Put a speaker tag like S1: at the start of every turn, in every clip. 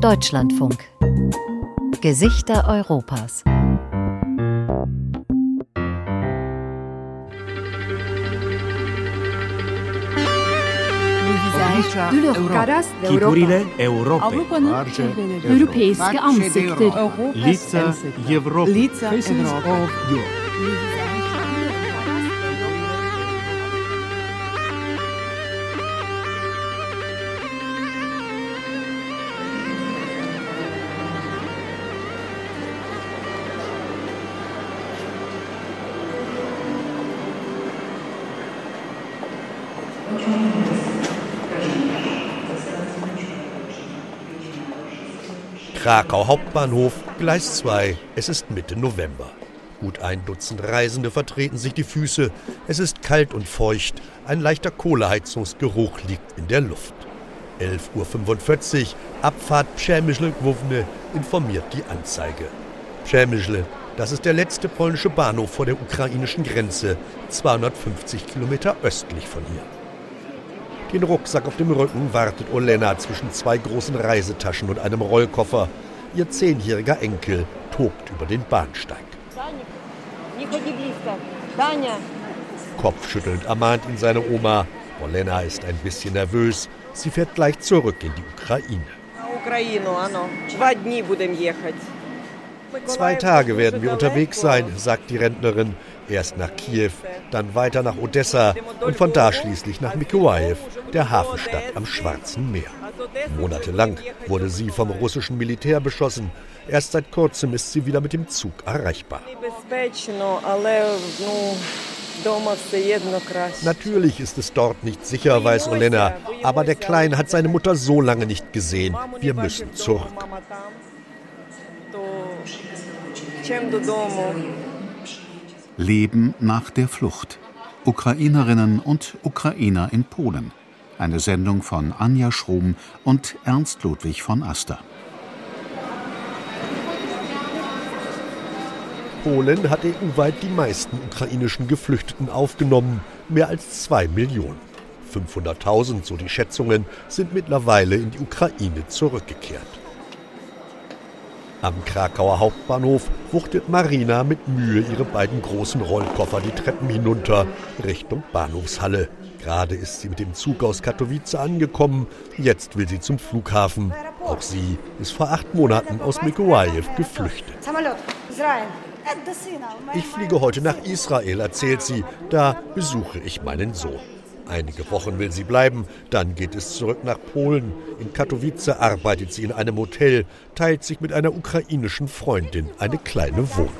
S1: Deutschlandfunk. Gesichter Europas.
S2: de leur caras
S3: Chiturile Europei.
S2: Avrupa'nın Europeiske ansikter.
S3: Лица Европы.
S2: Лица Европы.
S4: Krakau Hauptbahnhof, Gleis 2. Es ist Mitte November. Gut ein Dutzend Reisende vertreten sich die Füße. Es ist kalt und feucht. Ein leichter Kohleheizungsgeruch liegt in der Luft. 11.45 Uhr, Abfahrt Przemyśl Główny, informiert die Anzeige. Przemyśl, das ist der letzte polnische Bahnhof vor der ukrainischen Grenze, 250 Kilometer östlich von hier. Den Rucksack auf dem Rücken wartet Olena zwischen zwei großen Reisetaschen und einem Rollkoffer. Ihr zehnjähriger Enkel tobt über den Bahnsteig. Kopfschüttelnd ermahnt ihn seine Oma. Olena ist ein bisschen nervös. Sie fährt gleich zurück in die Ukraine. Zwei Tage werden wir unterwegs sein, sagt die Rentnerin. Erst nach Kiew, dann weiter nach Odessa und von da schließlich nach Mykolaiv, der Hafenstadt am Schwarzen Meer. Monatelang wurde sie vom russischen Militär beschossen. Erst seit kurzem ist sie wieder mit dem Zug erreichbar. Natürlich ist es dort nicht sicher, weiß Olena, aber der Kleine hat seine Mutter so lange nicht gesehen. Wir müssen zurück.
S5: Leben nach der Flucht. Ukrainerinnen und Ukrainer in Polen. Eine Sendung von Anja Schrum und Ernst Ludwig von Aster.
S4: Polen hat EU-weit die meisten ukrainischen Geflüchteten aufgenommen, mehr als zwei Millionen. 500.000, so die Schätzungen, sind mittlerweile in die Ukraine zurückgekehrt. Am Krakauer Hauptbahnhof wuchtet Marina mit Mühe ihre beiden großen Rollkoffer die Treppen hinunter Richtung Bahnhofshalle. Gerade ist sie mit dem Zug aus Katowice angekommen. Jetzt will sie zum Flughafen. Auch sie ist vor acht Monaten aus Mykolaiv geflüchtet. Ich fliege heute nach Israel, erzählt sie. Da besuche ich meinen Sohn. Einige Wochen will sie bleiben, dann geht es zurück nach Polen. In Katowice arbeitet sie in einem Hotel, teilt sich mit einer ukrainischen Freundin eine kleine Wohnung.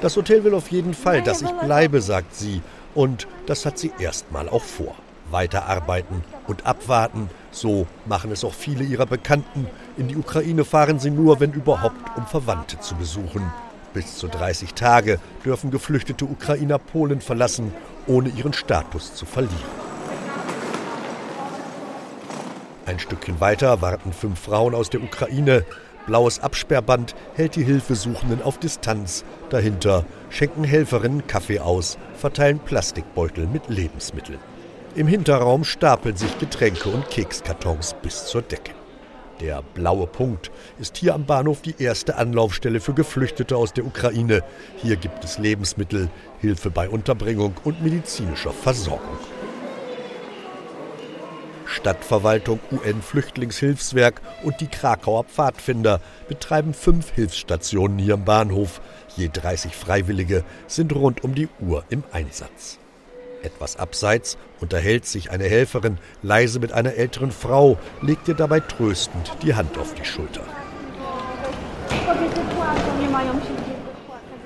S4: Das Hotel will auf jeden Fall, dass ich bleibe, sagt sie. Und das hat sie erstmal auch vor. Weiterarbeiten und abwarten, so machen es auch viele ihrer Bekannten. In die Ukraine fahren sie nur, wenn überhaupt, um Verwandte zu besuchen. Bis zu 30 Tage dürfen geflüchtete Ukrainer Polen verlassen, ohne ihren Status zu verlieren. Ein Stückchen weiter warten fünf Frauen aus der Ukraine. Blaues Absperrband hält die Hilfesuchenden auf Distanz. Dahinter schenken Helferinnen Kaffee aus, verteilen Plastikbeutel mit Lebensmitteln. Im Hinterraum stapeln sich Getränke und Kekskartons bis zur Decke. Der blaue Punkt ist hier am Bahnhof die erste Anlaufstelle für Geflüchtete aus der Ukraine. Hier gibt es Lebensmittel, Hilfe bei Unterbringung und medizinischer Versorgung. Stadtverwaltung, UN-Flüchtlingshilfswerk und die Krakauer Pfadfinder betreiben fünf Hilfsstationen hier am Bahnhof. Je 30 Freiwillige sind rund um die Uhr im Einsatz. Etwas abseits unterhält sich eine Helferin leise mit einer älteren Frau, legt ihr dabei tröstend die Hand auf die Schulter.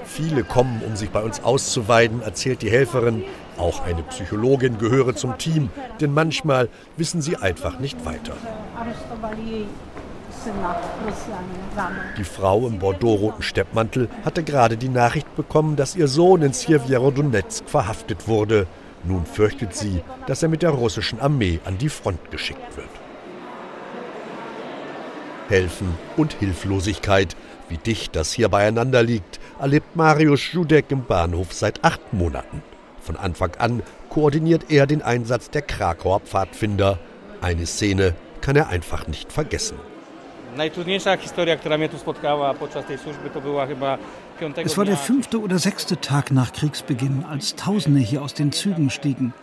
S4: Viele kommen, um sich bei uns auszuweiden, erzählt die Helferin. Auch eine Psychologin gehöre zum Team, denn manchmal wissen sie einfach nicht weiter. Die Frau im bordeauxroten Steppmantel hatte gerade die Nachricht bekommen, dass ihr Sohn in Siervierodonetsk verhaftet wurde. Nun fürchtet sie, dass er mit der russischen Armee an die Front geschickt wird. Helfen und Hilflosigkeit, wie dicht das hier beieinander liegt, erlebt Marius Judek im Bahnhof seit acht Monaten. Von Anfang an koordiniert er den Einsatz der Krakauer Pfadfinder. Eine Szene kann er einfach nicht vergessen.
S6: Es war der fünfte oder sechste Tag nach Kriegsbeginn, als Tausende hier aus den Zügen stiegen.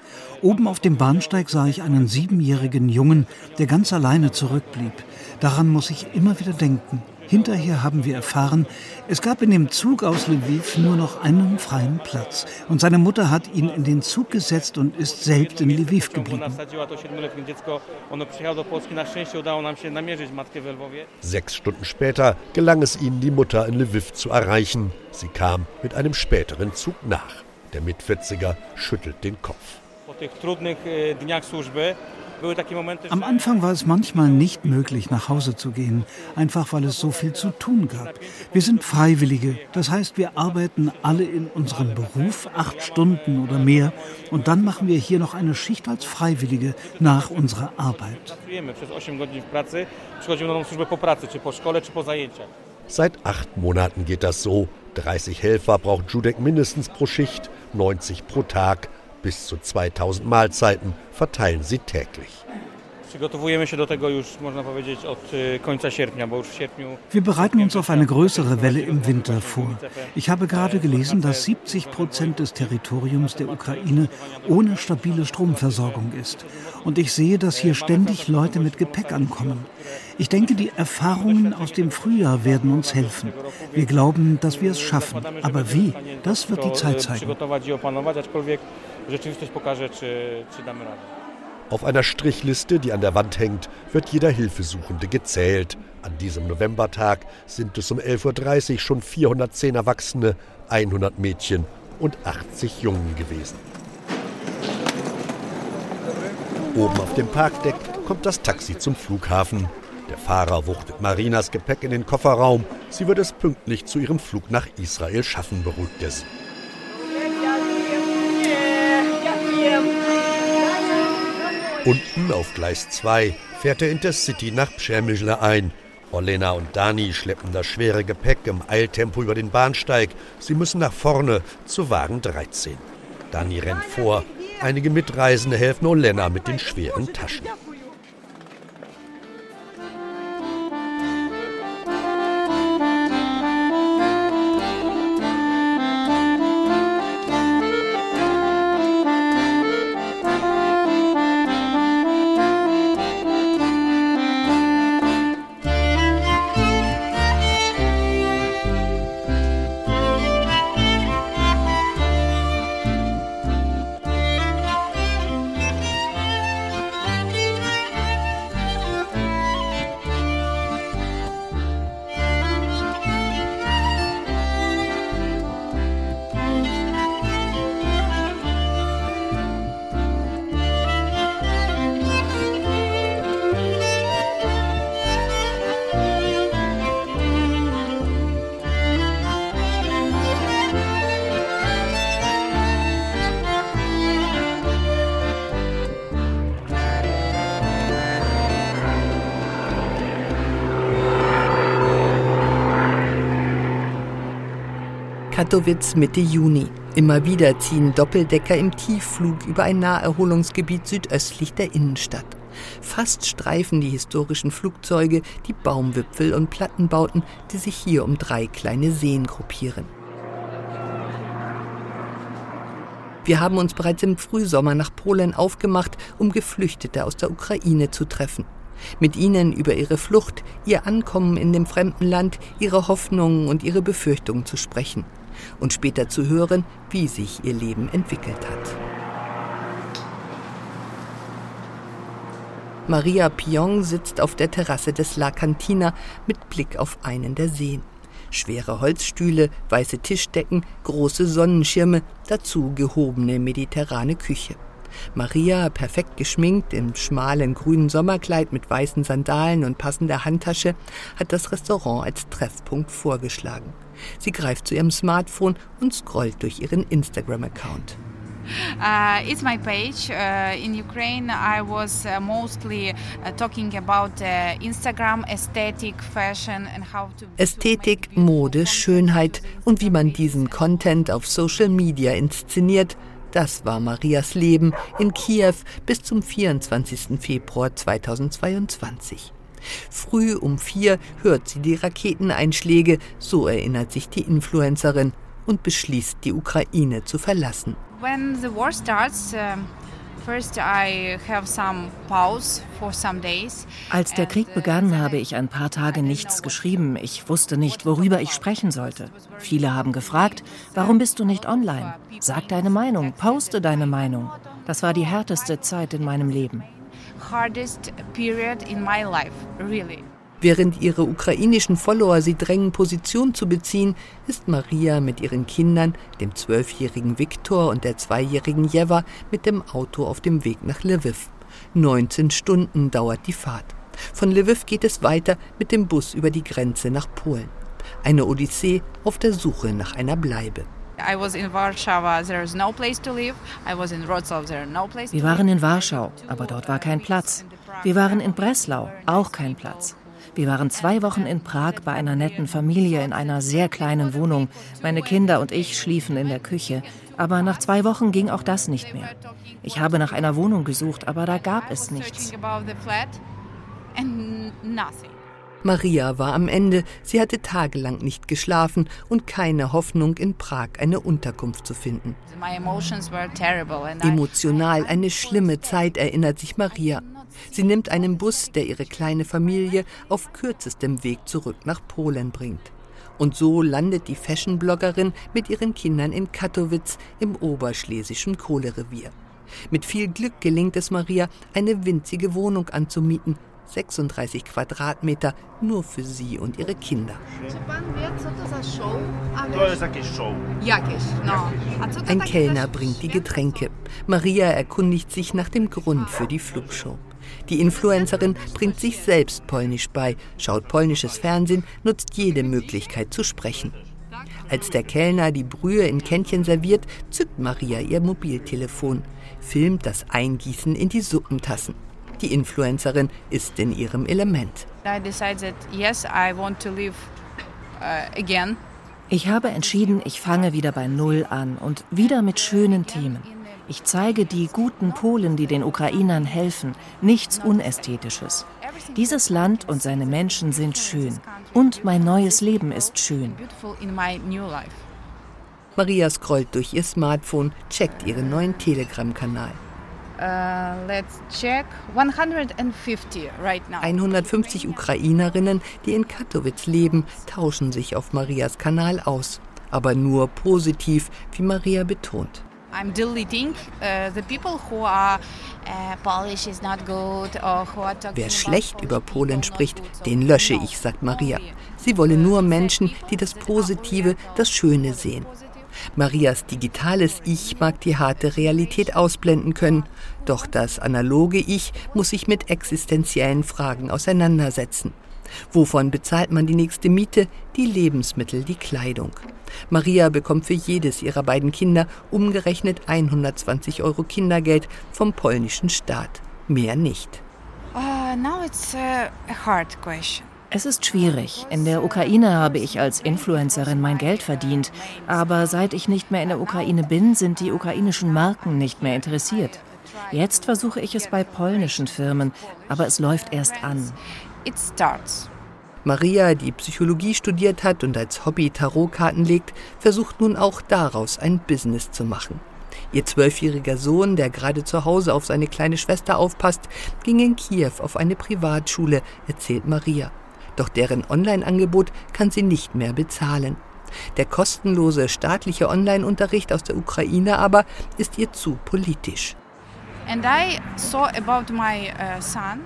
S6: Oben auf dem Bahnsteig sah ich einen siebenjährigen Jungen, der ganz alleine zurückblieb. Daran muss ich immer wieder denken. Hinterher haben wir erfahren, es gab in dem Zug aus Lviv nur noch einen freien Platz. Und seine Mutter hat ihn in den Zug gesetzt und ist selbst in Lviv geblieben.
S4: Sechs Stunden später gelang es ihnen, die Mutter in Lviv zu erreichen. Sie kam mit einem späteren Zug nach. Der Mitvierziger schüttelt den Kopf.
S6: Am Anfang war es manchmal nicht möglich, nach Hause zu gehen, einfach weil es so viel zu tun gab. Wir sind Freiwillige, das heißt, wir arbeiten alle in unserem Beruf acht Stunden oder mehr und dann machen wir hier noch eine Schicht als Freiwillige nach unserer Arbeit.
S4: Seit acht Monaten geht das so. 30 Helfer braucht Judek mindestens pro Schicht, 90 pro Tag. Bis zu 2000 Mahlzeiten verteilen sie täglich.
S6: Wir bereiten uns auf eine größere Welle im Winter vor. Ich habe gerade gelesen, dass 70 Prozent des Territoriums der Ukraine ohne stabile Stromversorgung ist. Und ich sehe, dass hier ständig Leute mit Gepäck ankommen. Ich denke, die Erfahrungen aus dem Frühjahr werden uns helfen. Wir glauben, dass wir es schaffen. Aber wie? Das wird die Zeit zeigen.
S4: Auf einer Strichliste, die an der Wand hängt, wird jeder Hilfesuchende gezählt. An diesem Novembertag sind es um 11.30 Uhr schon 410 Erwachsene, 100 Mädchen und 80 Jungen gewesen. Oben auf dem Parkdeck kommt das Taxi zum Flughafen. Der Fahrer wuchtet Marinas Gepäck in den Kofferraum. Sie wird es pünktlich zu ihrem Flug nach Israel schaffen, beruhigt es. Unten auf Gleis 2 fährt der Intercity nach Przemyśle ein. Olena und Dani schleppen das schwere Gepäck im Eiltempo über den Bahnsteig. Sie müssen nach vorne zu Wagen 13. Dani rennt vor. Einige Mitreisende helfen Olena mit den schweren Taschen.
S7: Katowice Mitte Juni. Immer wieder ziehen Doppeldecker im Tiefflug über ein Naherholungsgebiet südöstlich der Innenstadt. Fast streifen die historischen Flugzeuge die Baumwipfel und Plattenbauten, die sich hier um drei kleine Seen gruppieren. Wir haben uns bereits im Frühsommer nach Polen aufgemacht, um Geflüchtete aus der Ukraine zu treffen. Mit ihnen über ihre Flucht, ihr Ankommen in dem fremden Land, ihre Hoffnungen und ihre Befürchtungen zu sprechen und später zu hören, wie sich ihr Leben entwickelt hat. Maria Pion sitzt auf der Terrasse des La Cantina mit Blick auf einen der Seen. Schwere Holzstühle, weiße Tischdecken, große Sonnenschirme, dazu gehobene mediterrane Küche. Maria, perfekt geschminkt, im schmalen grünen Sommerkleid mit weißen Sandalen und passender Handtasche, hat das Restaurant als Treffpunkt vorgeschlagen. Sie greift zu ihrem Smartphone und scrollt durch ihren Instagram-Account.
S8: Uh, it's my page. Uh, in Ukraine, I was uh, mostly uh, talking about uh, Instagram, aesthetic, fashion and how to.
S7: Ästhetik, Mode, Schönheit und wie man diesen Content auf Social Media inszeniert, Das war Marias Leben in Kiew bis zum 24. Februar 2022. Früh um vier hört sie die Raketeneinschläge, so erinnert sich die Influencerin, und beschließt, die Ukraine zu verlassen.
S8: When the war starts, uh
S9: als der Krieg begann, habe ich ein paar Tage nichts geschrieben. Ich wusste nicht, worüber ich sprechen sollte. Viele haben gefragt, warum bist du nicht online? Sag deine Meinung, poste deine Meinung. Das war die härteste Zeit in meinem Leben. Hardest period in my life,
S7: really. Während ihre ukrainischen Follower sie drängen, Position zu beziehen, ist Maria mit ihren Kindern, dem zwölfjährigen Viktor und der zweijährigen Jeva, mit dem Auto auf dem Weg nach Lviv. 19 Stunden dauert die Fahrt. Von Lviv geht es weiter mit dem Bus über die Grenze nach Polen. Eine Odyssee auf der Suche nach einer Bleibe.
S9: Wir waren in Warschau, aber dort war kein Platz. Wir waren in Breslau, auch kein Platz. Wir waren zwei Wochen in Prag bei einer netten Familie in einer sehr kleinen Wohnung. Meine Kinder und ich schliefen in der Küche. Aber nach zwei Wochen ging auch das nicht mehr. Ich habe nach einer Wohnung gesucht, aber da gab es nichts.
S7: Maria war am Ende. Sie hatte tagelang nicht geschlafen und keine Hoffnung, in Prag eine Unterkunft zu finden. Emotional eine schlimme Zeit, erinnert sich Maria. Sie nimmt einen Bus, der ihre kleine Familie auf kürzestem Weg zurück nach Polen bringt. Und so landet die Fashion-Bloggerin mit ihren Kindern in Katowice im oberschlesischen Kohlerevier. Mit viel Glück gelingt es Maria, eine winzige Wohnung anzumieten, 36 Quadratmeter, nur für sie und ihre Kinder. Ein Kellner bringt die Getränke. Maria erkundigt sich nach dem Grund für die Flugshow. Die Influencerin bringt sich selbst Polnisch bei, schaut polnisches Fernsehen, nutzt jede Möglichkeit zu sprechen. Als der Kellner die Brühe in Kännchen serviert, zückt Maria ihr Mobiltelefon, filmt das Eingießen in die Suppentassen. Die Influencerin ist in ihrem Element.
S9: Uh, ich habe entschieden, ich fange wieder bei Null an und wieder mit schönen Themen. Ich zeige die guten Polen, die den Ukrainern helfen, nichts Unästhetisches. Dieses Land und seine Menschen sind schön und mein neues Leben ist schön.
S7: Maria scrollt durch ihr Smartphone, checkt ihren neuen Telegram-Kanal. Uh, let's check 150 right now. 150 Ukrainerinnen, die in Katowice leben, tauschen sich auf Marias Kanal aus. Aber nur positiv, wie Maria betont. I'm deleting uh, the people who are uh, Polish is not good or who are talking Wer schlecht über Polen spricht, den lösche ich, sagt Maria. Sie wolle nur Menschen, die das Positive, das Schöne sehen. Marias digitales Ich mag die harte Realität ausblenden können, doch das analoge Ich muss sich mit existenziellen Fragen auseinandersetzen. Wovon bezahlt man die nächste Miete, die Lebensmittel, die Kleidung? Maria bekommt für jedes ihrer beiden Kinder umgerechnet 120 Euro Kindergeld vom polnischen Staat. Mehr nicht. Uh, now it's
S9: a hard question. Es ist schwierig. In der Ukraine habe ich als Influencerin mein Geld verdient. Aber seit ich nicht mehr in der Ukraine bin, sind die ukrainischen Marken nicht mehr interessiert. Jetzt versuche ich es bei polnischen Firmen, aber es läuft erst an. It
S7: starts. Maria, die Psychologie studiert hat und als Hobby Tarotkarten legt, versucht nun auch daraus ein Business zu machen. Ihr zwölfjähriger Sohn, der gerade zu Hause auf seine kleine Schwester aufpasst, ging in Kiew auf eine Privatschule, erzählt Maria. Doch deren Online-Angebot kann sie nicht mehr bezahlen. Der kostenlose staatliche Online-Unterricht aus der Ukraine aber ist ihr zu politisch. And I
S9: saw about my uh, son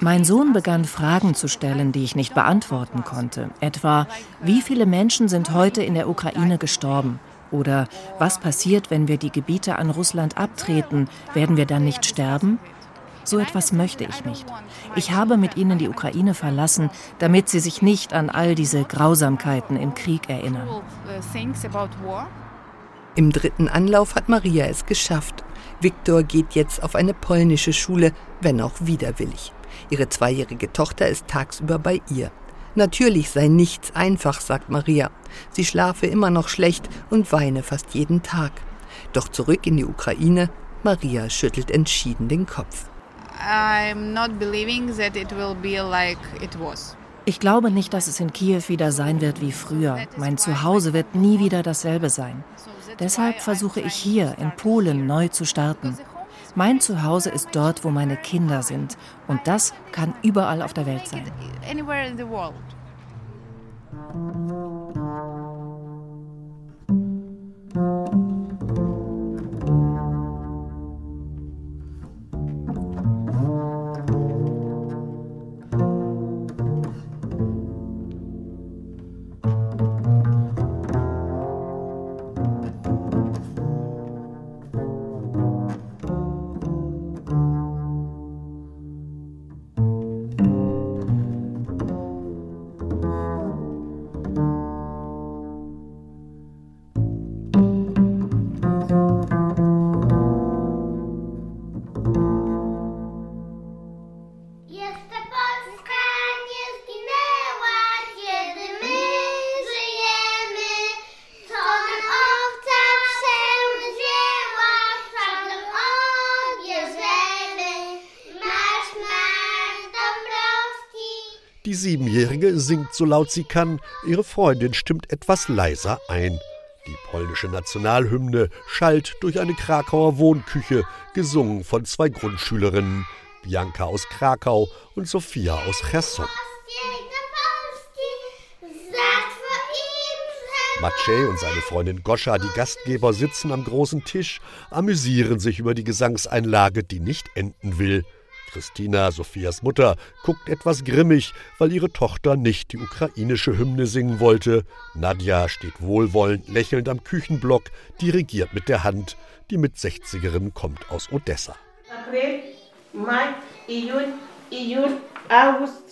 S9: mein Sohn begann Fragen zu stellen, die ich nicht beantworten konnte. Etwa, wie viele Menschen sind heute in der Ukraine gestorben? Oder was passiert, wenn wir die Gebiete an Russland abtreten? Werden wir dann nicht sterben? So etwas möchte ich nicht. Ich habe mit ihnen die Ukraine verlassen, damit sie sich nicht an all diese Grausamkeiten im Krieg erinnern.
S7: Im dritten Anlauf hat Maria es geschafft. Viktor geht jetzt auf eine polnische Schule, wenn auch widerwillig. Ihre zweijährige Tochter ist tagsüber bei ihr. Natürlich sei nichts einfach, sagt Maria. Sie schlafe immer noch schlecht und weine fast jeden Tag. Doch zurück in die Ukraine, Maria schüttelt entschieden den Kopf. I'm not believing
S9: that it will be like it was. Ich glaube nicht, dass es in Kiew wieder sein wird wie früher. Mein Zuhause wird nie wieder dasselbe sein. Deshalb versuche ich hier in Polen neu zu starten. Mein Zuhause ist dort, wo meine Kinder sind. Und das kann überall auf der Welt sein.
S4: Singt so laut sie kann, ihre Freundin stimmt etwas leiser ein. Die polnische Nationalhymne schallt durch eine Krakauer Wohnküche, gesungen von zwei Grundschülerinnen, Bianca aus Krakau und Sophia aus Cherson. Maciej und seine Freundin Goscha, die Gastgeber, sitzen am großen Tisch, amüsieren sich über die Gesangseinlage, die nicht enden will. Christina, Sophias Mutter, guckt etwas grimmig, weil ihre Tochter nicht die ukrainische Hymne singen wollte. Nadja steht wohlwollend lächelnd am Küchenblock, dirigiert mit der Hand. Die Mit-60erin kommt aus Odessa. April, Mai, Juni, Juni, August,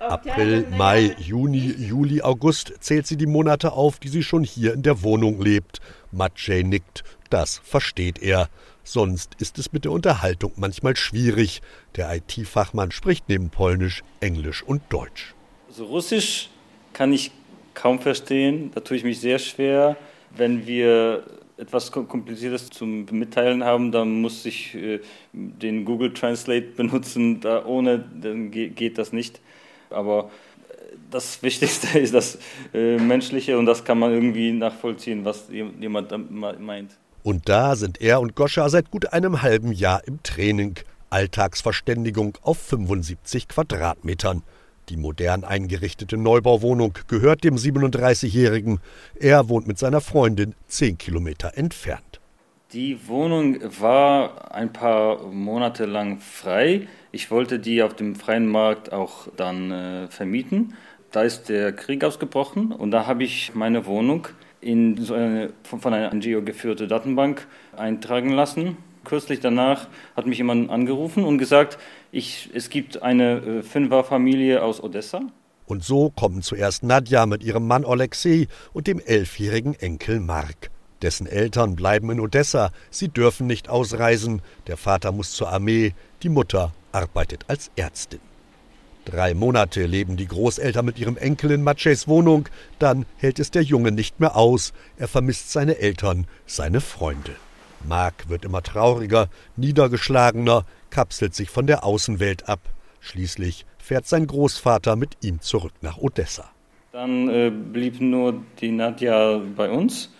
S4: April, Mai, Juni, Juli, August zählt sie die Monate auf, die sie schon hier in der Wohnung lebt. Maciej nickt, das versteht er. Sonst ist es mit der Unterhaltung manchmal schwierig. Der IT-Fachmann spricht neben Polnisch, Englisch und Deutsch.
S10: Also Russisch kann ich kaum verstehen. Da tue ich mich sehr schwer. Wenn wir etwas Kompliziertes zum Mitteilen haben, dann muss ich äh, den Google Translate benutzen. Da ohne dann geht das nicht. Aber äh, das Wichtigste ist das äh, Menschliche und das kann man irgendwie nachvollziehen, was jemand meint.
S4: Und da sind er und Goscha seit gut einem halben Jahr im Training. Alltagsverständigung auf 75 Quadratmetern. Die modern eingerichtete Neubauwohnung gehört dem 37-Jährigen. Er wohnt mit seiner Freundin zehn Kilometer entfernt.
S10: Die Wohnung war ein paar Monate lang frei. Ich wollte die auf dem freien Markt auch dann äh, vermieten. Da ist der Krieg ausgebrochen und da habe ich meine Wohnung in so eine von einer NGO geführte Datenbank eintragen lassen. Kürzlich danach hat mich jemand angerufen und gesagt, ich, es gibt eine äh, Fünferfamilie aus Odessa.
S4: Und so kommen zuerst Nadja mit ihrem Mann Alexei und dem elfjährigen Enkel Mark. Dessen Eltern bleiben in Odessa, sie dürfen nicht ausreisen, der Vater muss zur Armee, die Mutter arbeitet als Ärztin. Drei Monate leben die Großeltern mit ihrem Enkel in Maciejs Wohnung, dann hält es der Junge nicht mehr aus. Er vermisst seine Eltern, seine Freunde. Mark wird immer trauriger, niedergeschlagener, kapselt sich von der Außenwelt ab. Schließlich fährt sein Großvater mit ihm zurück nach Odessa.
S10: Dann äh, blieb nur die Nadja bei uns.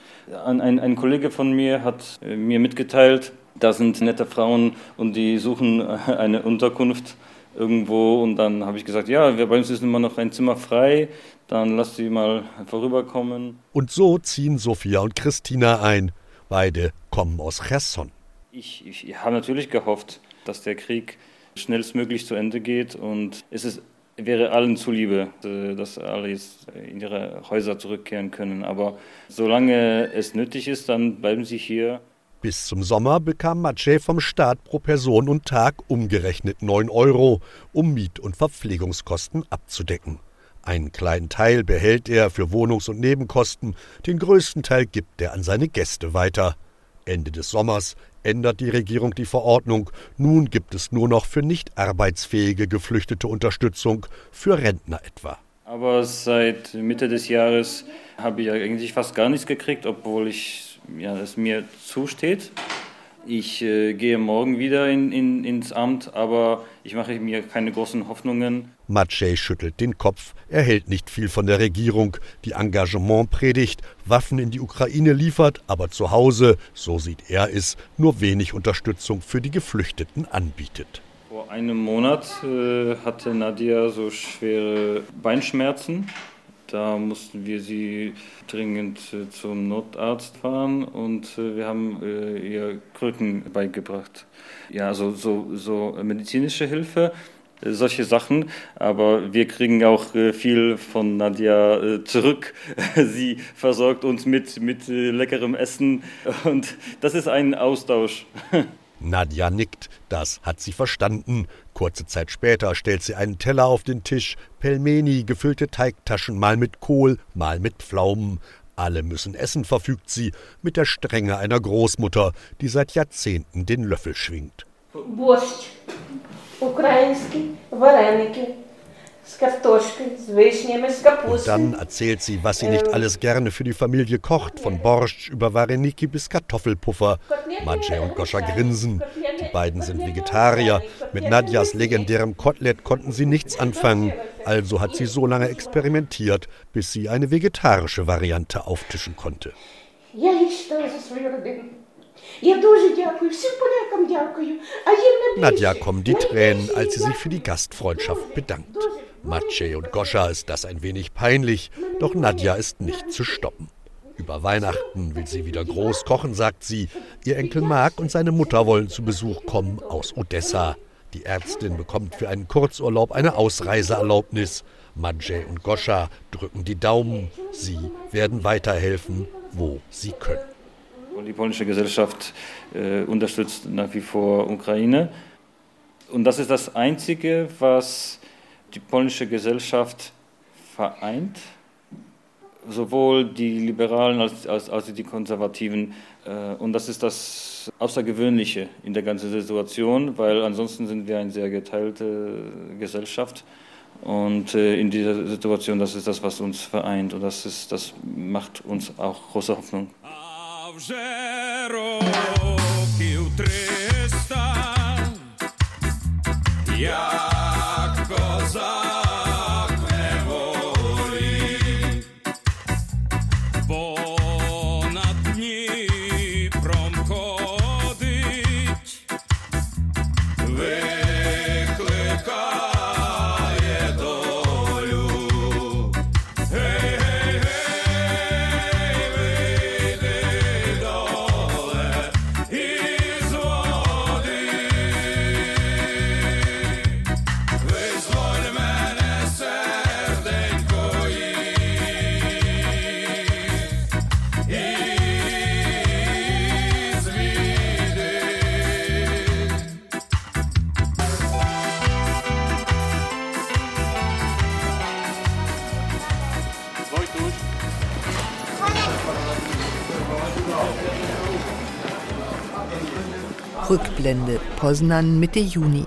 S10: Ein, ein, Kollege von mir hat äh, mir mitgeteilt, da sind nette Frauen und die suchen äh, eine Unterkunft irgendwo und dann habe ich gesagt, ja, bei uns ist immer noch ein Zimmer frei, dann lass sie mal vorüberkommen.
S4: Und so ziehen Sophia und Christina ein. Beide kommen aus Cherson.
S10: Ich, ich habe natürlich gehofft, dass der Krieg schnellstmöglich zu Ende geht und es ist, wäre allen zuliebe, äh, dass alle jetzt in ihre Häuser zurückkehren können. Aber solange es nötig ist, dann bleiben sie hier.
S4: Bis zum Sommer bekam Maciej vom Staat pro Person und Tag umgerechnet 9 Euro, um Miet- und Verpflegungskosten abzudecken. Einen kleinen Teil behält er für Wohnungs- und Nebenkosten, den größten Teil gibt er an seine Gäste weiter. Ende des Sommers ändert die Regierung die Verordnung. Nun gibt es nur noch für nicht arbeitsfähige Geflüchtete Unterstützung, für Rentner etwa.
S10: Aber seit Mitte des Jahres habe ich eigentlich fast gar nichts gekriegt, obwohl ich ja, es mir zusteht. Ich äh, gehe morgen wieder in, in, ins Amt, aber ich mache mir keine großen Hoffnungen.
S4: Maciej schüttelt den Kopf. Er hält nicht viel von der Regierung, die Engagement predigt, Waffen in die Ukraine liefert, aber zu Hause, so sieht er es, nur wenig Unterstützung für die Geflüchteten anbietet.
S10: Vor einem Monat äh, hatte Nadia so schwere Beinschmerzen da mussten wir sie dringend äh, zum Notarzt fahren und äh, wir haben äh, ihr Krücken beigebracht. Ja, also so, so medizinische Hilfe, solche Sachen, aber wir kriegen auch viel von Nadja zurück. Sie versorgt uns mit, mit leckerem Essen und das ist ein Austausch.
S4: Nadja nickt, das hat sie verstanden. Kurze Zeit später stellt sie einen Teller auf den Tisch, Pelmeni, gefüllte Teigtaschen, mal mit Kohl, mal mit Pflaumen. Alle müssen essen, verfügt sie, mit der Strenge einer Großmutter, die seit Jahrzehnten den Löffel schwingt. Wurst, ukrainski, Warenike und dann erzählt sie, was sie nicht alles gerne für die Familie kocht, von Borscht über Vareniki bis Kartoffelpuffer. Maciej und Goscha grinsen. Die beiden sind Vegetarier. Mit Nadjas legendärem Kotelett konnten sie nichts anfangen. Also hat sie so lange experimentiert, bis sie eine vegetarische Variante auftischen konnte. Nadja kommen die Tränen, als sie sich für die Gastfreundschaft bedankt. Maciej und Goscha ist das ein wenig peinlich, doch Nadja ist nicht zu stoppen. Über Weihnachten will sie wieder groß kochen, sagt sie. Ihr Enkel Mark und seine Mutter wollen zu Besuch kommen aus Odessa. Die Ärztin bekommt für einen Kurzurlaub eine Ausreiseerlaubnis. Maciej und Goscha drücken die Daumen. Sie werden weiterhelfen, wo sie können.
S10: Die polnische Gesellschaft äh, unterstützt nach wie vor Ukraine. Und das ist das Einzige, was die polnische Gesellschaft vereint, sowohl die Liberalen als, als, als die Konservativen. Äh, und das ist das Außergewöhnliche in der ganzen Situation, weil ansonsten sind wir eine sehr geteilte Gesellschaft. Und äh, in dieser Situation, das ist das, was uns vereint und das, ist, das macht uns auch große Hoffnung. Ja.
S7: Rückblende Poznan Mitte Juni.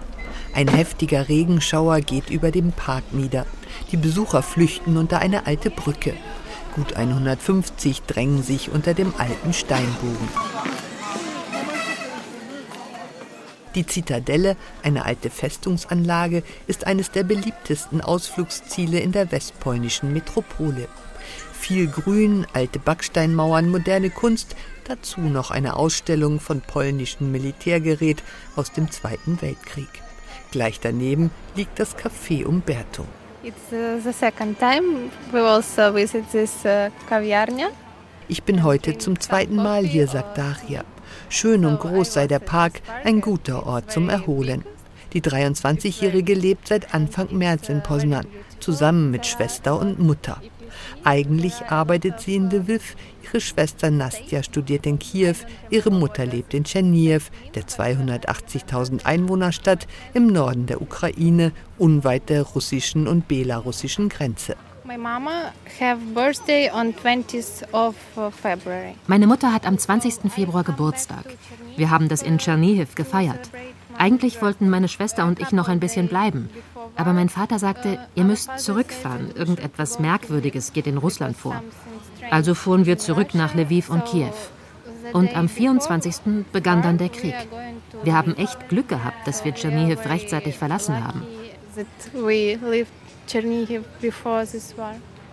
S7: Ein heftiger Regenschauer geht über dem Park nieder. Die Besucher flüchten unter eine alte Brücke. Gut 150 drängen sich unter dem alten Steinbogen. Die Zitadelle, eine alte Festungsanlage, ist eines der beliebtesten Ausflugsziele in der westpolnischen Metropole. Viel Grün, alte Backsteinmauern, moderne Kunst, dazu noch eine Ausstellung von polnischem Militärgerät aus dem Zweiten Weltkrieg. Gleich daneben liegt das Café Umberto. Uh, also uh, ich bin heute zum zweiten Mal hier, sagt Daria. Schön und groß sei der Park, ein guter Ort zum Erholen. Die 23-Jährige lebt seit Anfang März in Poznan, zusammen mit Schwester und Mutter. Eigentlich arbeitet sie in Lviv, ihre Schwester Nastja studiert in Kiew, ihre Mutter lebt in Tscherniew, der 280.000 Einwohnerstadt im Norden der Ukraine, unweit der russischen und belarussischen Grenze.
S11: Uh, Meine Mutter hat am 20. Februar Geburtstag. Wir haben das in Tschernihiw gefeiert. Eigentlich wollten meine Schwester und ich noch ein bisschen bleiben. Aber mein Vater sagte, ihr müsst zurückfahren. Irgendetwas Merkwürdiges geht in Russland vor. Also fuhren wir zurück nach Lviv und Kiew. Und am 24. begann dann der Krieg. Wir haben echt Glück gehabt, dass wir Tschernihiv rechtzeitig verlassen haben.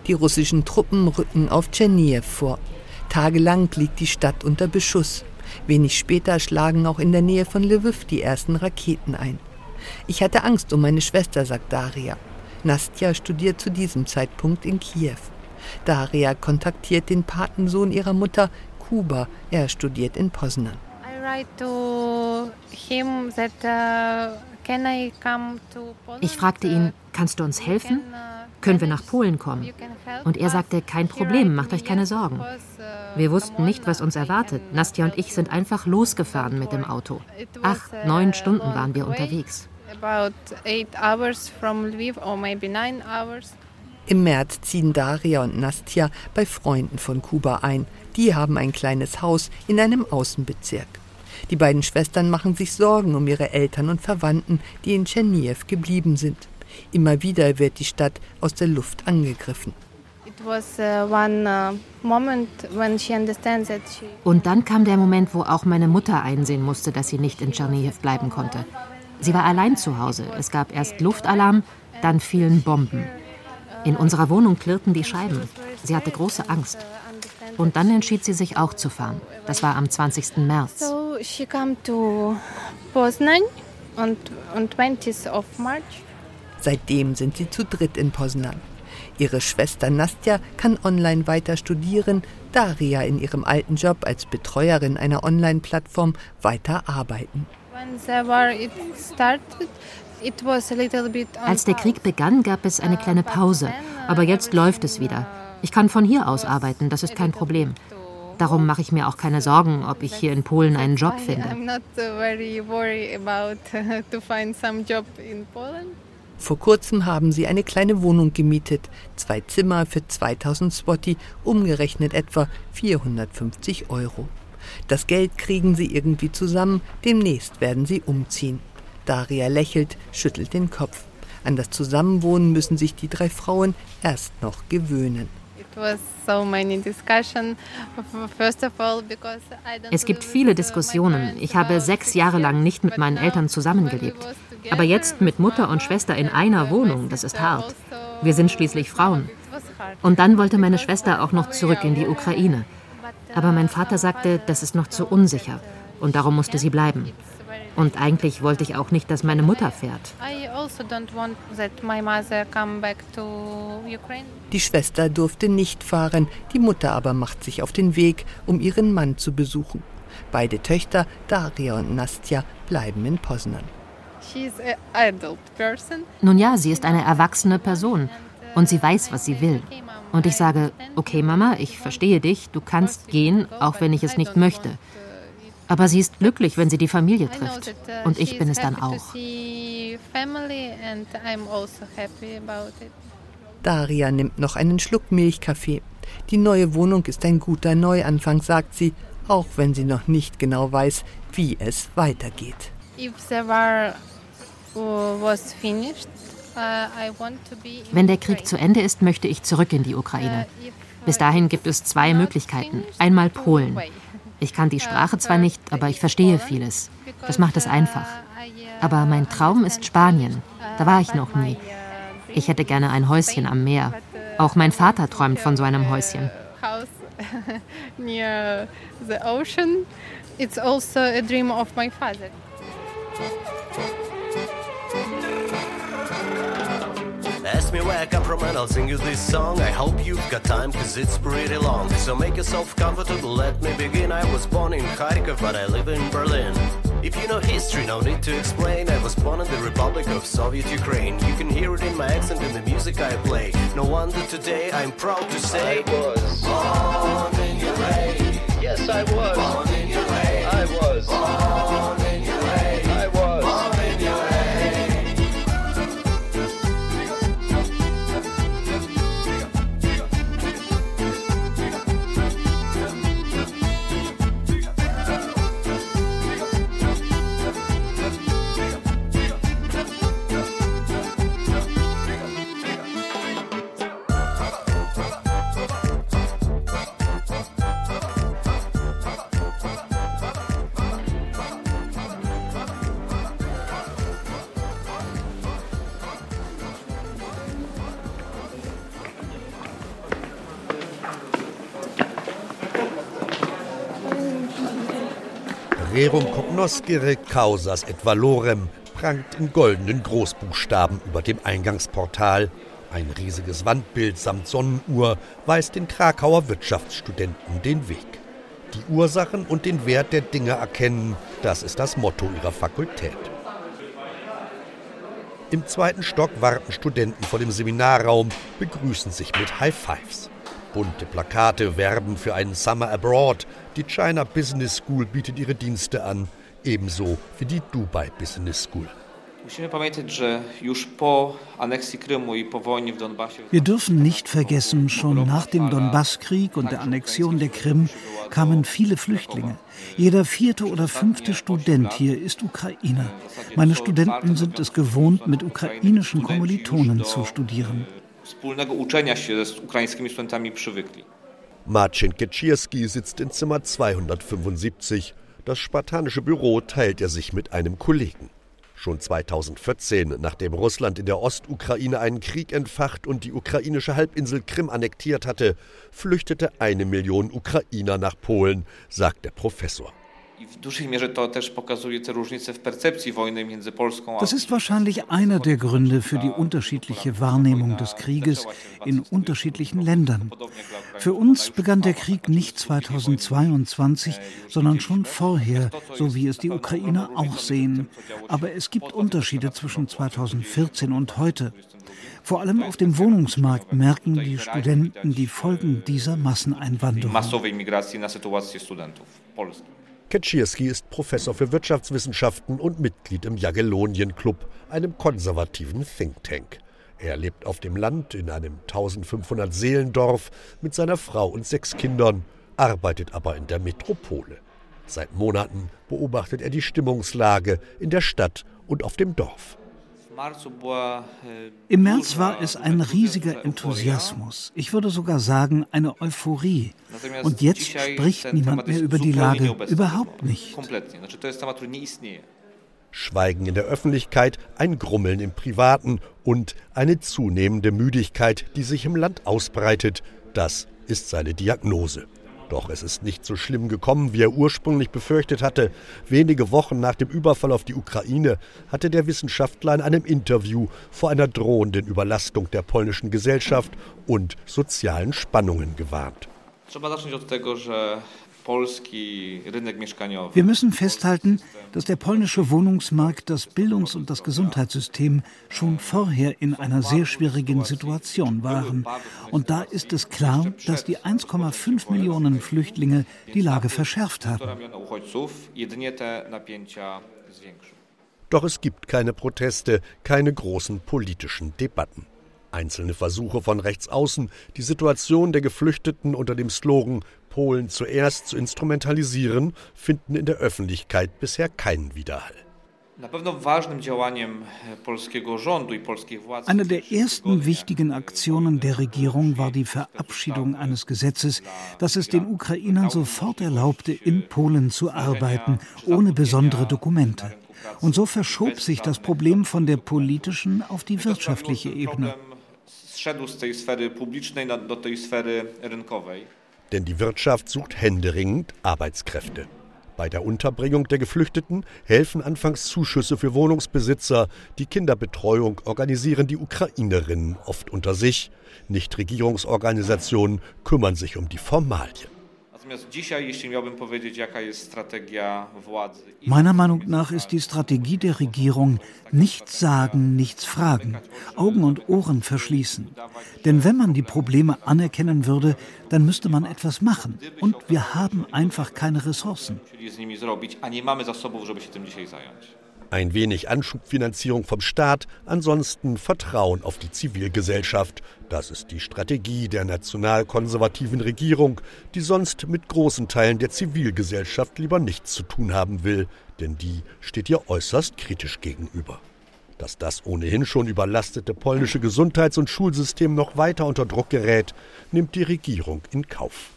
S7: Die russischen Truppen rücken auf Tschernihiv vor. Tagelang liegt die Stadt unter Beschuss. Wenig später schlagen auch in der Nähe von Lviv die ersten Raketen ein. Ich hatte Angst um meine Schwester, sagt Daria. Nastja studiert zu diesem Zeitpunkt in Kiew. Daria kontaktiert den Patensohn ihrer Mutter, Kuba. Er studiert in Poznan. Uh,
S11: ich fragte ihn, kannst du uns helfen? Können wir nach Polen kommen? Und er sagte, kein Problem, macht euch keine Sorgen. Wir wussten nicht, was uns erwartet. Nastja und ich sind einfach losgefahren mit dem Auto. Acht, neun Stunden waren wir unterwegs.
S7: Im März ziehen Daria und Nastja bei Freunden von Kuba ein. Die haben ein kleines Haus in einem Außenbezirk. Die beiden Schwestern machen sich Sorgen um ihre Eltern und Verwandten, die in Tscherniew geblieben sind. Immer wieder wird die Stadt aus der Luft angegriffen.
S11: Uh, und dann kam der Moment, wo auch meine Mutter einsehen musste, dass sie nicht in Tscherniew bleiben konnte. Sie war allein zu Hause. Es gab erst Luftalarm, dann fielen Bomben. In unserer Wohnung klirrten die Scheiben. Sie hatte große Angst. Und dann entschied sie sich auch zu fahren. Das war am 20. März.
S12: So she came to Poznan on, on 20th of March.
S7: Seitdem sind sie zu dritt in Poznan. Ihre Schwester Nastja kann online weiter studieren, Daria in ihrem alten Job als Betreuerin einer Online-Plattform weiter arbeiten.
S11: Als der Krieg begann, gab es eine kleine Pause, aber jetzt läuft es wieder. Ich kann von hier aus arbeiten, das ist kein Problem. Darum mache ich mir auch keine Sorgen, ob ich hier in Polen einen Job finde.
S7: Vor kurzem haben sie eine kleine Wohnung gemietet, zwei Zimmer für 2000 Swati, umgerechnet etwa 450 Euro. Das Geld kriegen sie irgendwie zusammen, demnächst werden sie umziehen. Daria lächelt, schüttelt den Kopf. An das Zusammenwohnen müssen sich die drei Frauen erst noch gewöhnen.
S11: Es gibt viele Diskussionen. Ich habe sechs Jahre lang nicht mit meinen Eltern zusammengelebt. Aber jetzt mit Mutter und Schwester in einer Wohnung, das ist hart. Wir sind schließlich Frauen. Und dann wollte meine Schwester auch noch zurück in die Ukraine. Aber mein Vater sagte, das ist noch zu unsicher. Und darum musste sie bleiben. Und eigentlich wollte ich auch nicht, dass meine Mutter fährt. Also
S7: die Schwester durfte nicht fahren, die Mutter aber macht sich auf den Weg, um ihren Mann zu besuchen. Beide Töchter, Daria und Nastja, bleiben in Poznan.
S11: Nun ja, sie ist eine erwachsene Person und sie weiß, was sie will. Und ich sage, okay Mama, ich verstehe dich, du kannst gehen, auch wenn ich es nicht möchte. Aber sie ist glücklich, wenn sie die Familie trifft. Und ich bin es dann auch.
S7: Daria nimmt noch einen Schluck Milchkaffee. Die neue Wohnung ist ein guter Neuanfang, sagt sie, auch wenn sie noch nicht genau weiß, wie es weitergeht.
S11: Wenn der Krieg zu Ende ist, möchte ich zurück in die Ukraine. Bis dahin gibt es zwei Möglichkeiten. Einmal Polen. Ich kann die Sprache zwar nicht, aber ich verstehe vieles. Das macht es einfach. Aber mein Traum ist Spanien. Da war ich noch nie. Ich hätte gerne ein Häuschen am Meer. Auch mein Vater träumt von so einem Häuschen. It's also a dream of my father.
S13: Ask me where I come from and I'll sing you this song. I hope you've got time cause it's pretty long. So make yourself comfortable, let me begin. I was born in Kharkov but I live in Berlin. If you know history, no need to explain. I was born in the Republic of Soviet Ukraine. You can hear it in my accent in the music I play. No wonder today I'm proud to say I was born in Ukraine. Yes, I was
S4: Rerum cognoscere causas et valorem prangt in goldenen Großbuchstaben über dem Eingangsportal. Ein riesiges Wandbild samt Sonnenuhr weist den Krakauer Wirtschaftsstudenten den Weg. Die Ursachen und den Wert der Dinge erkennen, das ist das Motto ihrer Fakultät. Im zweiten Stock warten Studenten vor dem Seminarraum, begrüßen sich mit High Fives. Bunte Plakate werben für einen Summer Abroad. Die China Business School bietet ihre Dienste an, ebenso wie die Dubai Business School.
S6: Wir dürfen nicht vergessen, schon nach dem Donbasskrieg und der Annexion der Krim kamen viele Flüchtlinge. Jeder vierte oder fünfte Student hier ist Ukrainer. Meine Studenten sind es gewohnt, mit ukrainischen Kommilitonen zu studieren.
S4: Marcin Keczierski sitzt in Zimmer 275. Das spartanische Büro teilt er sich mit einem Kollegen. Schon 2014, nachdem Russland in der Ostukraine einen Krieg entfacht und die ukrainische Halbinsel Krim annektiert hatte, flüchtete eine Million Ukrainer nach Polen, sagt der Professor.
S6: Das ist wahrscheinlich einer der Gründe für die unterschiedliche Wahrnehmung des Krieges in unterschiedlichen Ländern. Für uns begann der Krieg nicht 2022, sondern schon vorher, so wie es die Ukrainer auch sehen. Aber es gibt Unterschiede zwischen 2014 und heute. Vor allem auf dem Wohnungsmarkt merken die Studenten die Folgen dieser Masseneinwanderung.
S4: Kaczyrski ist Professor für Wirtschaftswissenschaften und Mitglied im Jagellonien Club, einem konservativen Think Tank. Er lebt auf dem Land in einem 1500 Seelendorf mit seiner Frau und sechs Kindern, arbeitet aber in der Metropole. Seit Monaten beobachtet er die Stimmungslage in der Stadt und auf dem Dorf.
S6: Im März war es ein riesiger Enthusiasmus. Ich würde sogar sagen, eine Euphorie. Und jetzt spricht niemand mehr über die Lage. Überhaupt nicht.
S4: Schweigen in der Öffentlichkeit, ein Grummeln im Privaten und eine zunehmende Müdigkeit, die sich im Land ausbreitet. Das ist seine Diagnose. Doch es ist nicht so schlimm gekommen, wie er ursprünglich befürchtet hatte. Wenige Wochen nach dem Überfall auf die Ukraine hatte der Wissenschaftler in einem Interview vor einer drohenden Überlastung der polnischen Gesellschaft und sozialen Spannungen gewarnt.
S6: Wir müssen festhalten, dass der polnische Wohnungsmarkt, das Bildungs- und das Gesundheitssystem schon vorher in einer sehr schwierigen Situation waren. Und da ist es klar, dass die 1,5 Millionen Flüchtlinge die Lage verschärft haben.
S4: Doch es gibt keine Proteste, keine großen politischen Debatten. Einzelne Versuche von rechts außen, die Situation der Geflüchteten unter dem Slogan Polen zuerst zu instrumentalisieren, finden in der Öffentlichkeit bisher keinen Widerhall.
S6: Eine der ersten wichtigen Aktionen der Regierung war die Verabschiedung eines Gesetzes, das es den Ukrainern sofort erlaubte, in Polen zu arbeiten, ohne besondere Dokumente. Und so verschob sich das Problem von der politischen auf die wirtschaftliche Ebene.
S4: Denn die Wirtschaft sucht händeringend Arbeitskräfte. Bei der Unterbringung der Geflüchteten helfen anfangs Zuschüsse für Wohnungsbesitzer. Die Kinderbetreuung organisieren die Ukrainerinnen oft unter sich. Nichtregierungsorganisationen kümmern sich um die Formalien.
S6: Meiner Meinung nach ist die Strategie der Regierung nichts sagen, nichts fragen, Augen und Ohren verschließen. Denn wenn man die Probleme anerkennen würde, dann müsste man etwas machen. Und wir haben einfach keine Ressourcen.
S4: Ein wenig Anschubfinanzierung vom Staat, ansonsten Vertrauen auf die Zivilgesellschaft. Das ist die Strategie der nationalkonservativen Regierung, die sonst mit großen Teilen der Zivilgesellschaft lieber nichts zu tun haben will, denn die steht ihr äußerst kritisch gegenüber. Dass das ohnehin schon überlastete polnische Gesundheits- und Schulsystem noch weiter unter Druck gerät, nimmt die Regierung in Kauf.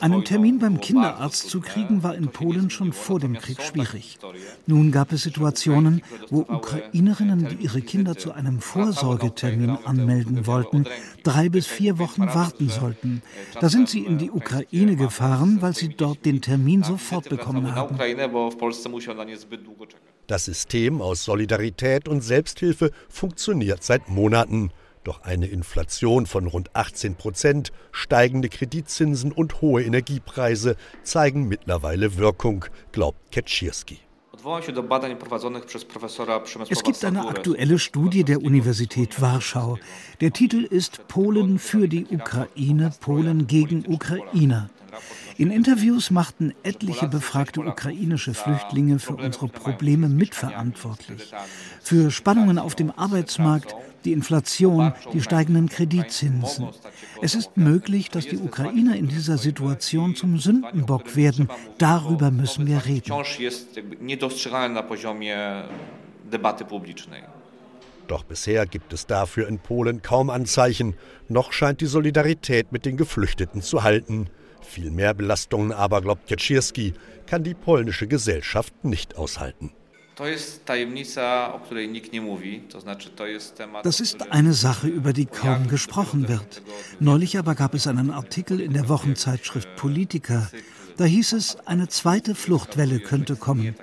S6: Einen Termin beim Kinderarzt zu kriegen war in Polen schon vor dem Krieg schwierig. Nun gab es Situationen, wo Ukrainerinnen, die ihre Kinder zu einem Vorsorgetermin anmelden wollten, drei bis vier Wochen warten sollten. Da sind sie in die Ukraine gefahren, weil sie dort den Termin sofort bekommen haben.
S4: Das System aus Solidarität und Selbsthilfe funktioniert seit Monaten. Doch eine Inflation von rund 18 Prozent, steigende Kreditzinsen und hohe Energiepreise zeigen mittlerweile Wirkung, glaubt Ketschirski.
S6: Es gibt eine aktuelle Studie der Universität Warschau. Der Titel ist Polen für die Ukraine, Polen gegen Ukrainer. In Interviews machten etliche befragte ukrainische Flüchtlinge für unsere Probleme mitverantwortlich. Für Spannungen auf dem Arbeitsmarkt, die Inflation, die steigenden Kreditzinsen. Es ist möglich, dass die Ukrainer in dieser Situation zum Sündenbock werden. Darüber müssen wir reden.
S4: Doch bisher gibt es dafür in Polen kaum Anzeichen. Noch scheint die Solidarität mit den Geflüchteten zu halten. Viel mehr Belastungen aber, glaubt Kaczyrski, kann die polnische Gesellschaft nicht aushalten.
S6: Das ist eine Sache, über die kaum gesprochen wird. Neulich aber gab es einen Artikel in der Wochenzeitschrift Politiker. Da hieß es, eine zweite Fluchtwelle könnte kommen.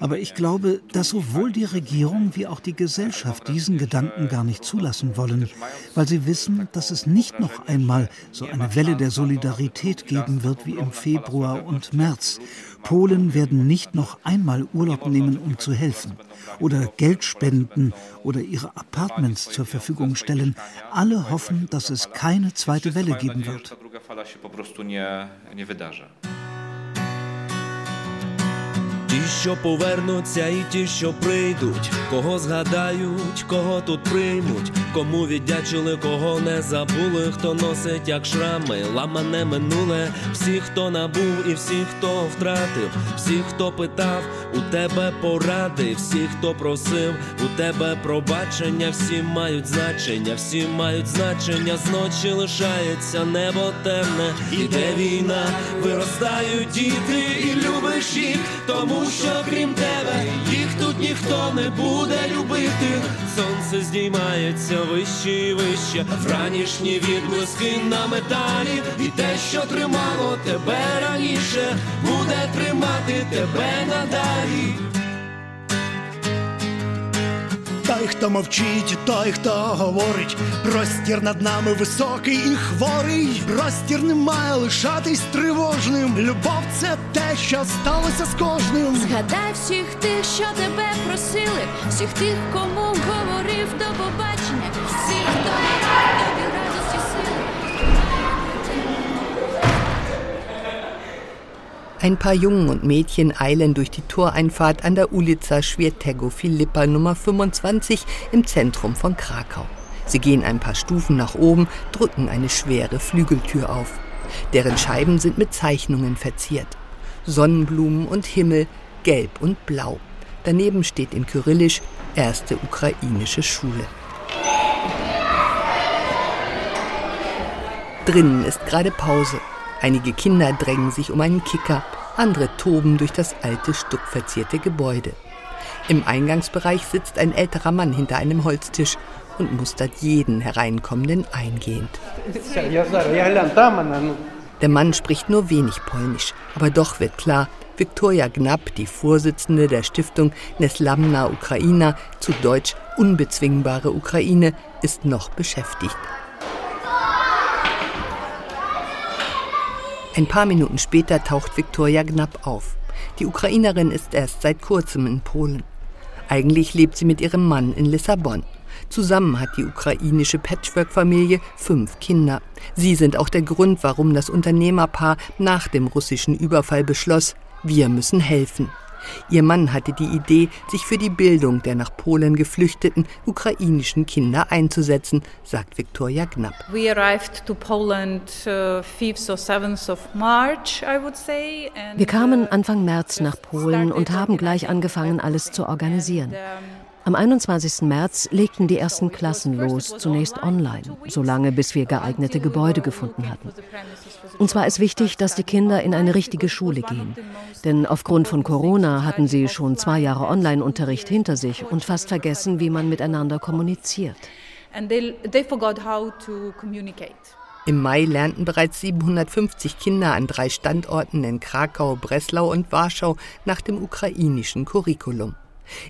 S6: Aber ich glaube, dass sowohl die Regierung wie auch die Gesellschaft diesen Gedanken gar nicht zulassen wollen, weil sie wissen, dass es nicht noch einmal so eine Welle der Solidarität geben wird wie im Februar und März. Polen werden nicht noch einmal Urlaub nehmen, um zu helfen oder Geld spenden oder ihre Apartments zur Verfügung stellen. Alle hoffen, dass es keine zweite Welle geben wird.
S14: Ті, що повернуться, і ті, що прийдуть, кого згадають, кого тут приймуть, кому віддячили, кого не забули, хто носить, як шрами, ламане минуле, всі, хто набув, і всі, хто втратив, всі, хто питав, у тебе поради, всі, хто просив, у тебе пробачення, всі мають значення, всі мають значення, зночі лишається небо темне, іде війна, виростають діти, і любиш їх, тому що крім тебе їх тут ніхто не буде любити. Сонце здіймається вище і вище, вранішні відблиски на металі, і те, що тримало тебе раніше, буде тримати тебе надалі.
S15: Той, хто мовчить, той, хто говорить, простір над нами високий і хворий, простір не має лишатись тривожним. Любов це те, що сталося з кожним.
S16: Згадай всіх тих, що тебе просили, всіх тих, кому говорив до побачення,
S7: Ein paar Jungen und Mädchen eilen durch die Toreinfahrt an der Ulica Schwiertego Filippa Nummer 25 im Zentrum von Krakau. Sie gehen ein paar Stufen nach oben, drücken eine schwere Flügeltür auf. Deren Scheiben sind mit Zeichnungen verziert. Sonnenblumen und Himmel, gelb und blau. Daneben steht in Kyrillisch erste ukrainische Schule. Drinnen ist gerade Pause. Einige Kinder drängen sich um einen Kicker, andere toben durch das alte, stuckverzierte Gebäude. Im Eingangsbereich sitzt ein älterer Mann hinter einem Holztisch und mustert jeden Hereinkommenden eingehend. Der Mann spricht nur wenig Polnisch, aber doch wird klar, Viktoria Gnapp, die Vorsitzende der Stiftung Neslamna Ukraina, zu Deutsch Unbezwingbare Ukraine, ist noch beschäftigt. Ein paar Minuten später taucht Viktoria Gnapp auf. Die Ukrainerin ist erst seit kurzem in Polen. Eigentlich lebt sie mit ihrem Mann in Lissabon. Zusammen hat die ukrainische Patchwork-Familie fünf Kinder. Sie sind auch der Grund, warum das Unternehmerpaar nach dem russischen Überfall beschloss, wir müssen helfen. Ihr Mann hatte die Idee, sich für die Bildung der nach Polen geflüchteten ukrainischen Kinder einzusetzen, sagt Viktoria Knapp.
S17: We arrived to Poland uh, 5th or 7th of March, I would say.
S9: Wir kamen Anfang März nach Polen und haben gleich angefangen, alles zu organisieren.
S18: Am 21. März legten die ersten Klassen los, zunächst online, solange bis wir geeignete Gebäude gefunden hatten. Uns war es wichtig, dass die Kinder in eine richtige Schule gehen. Denn aufgrund von Corona hatten sie schon zwei Jahre Online-Unterricht hinter sich und fast vergessen, wie man miteinander kommuniziert.
S7: Im Mai lernten bereits 750 Kinder an drei Standorten in Krakau, Breslau und Warschau nach dem ukrainischen Curriculum.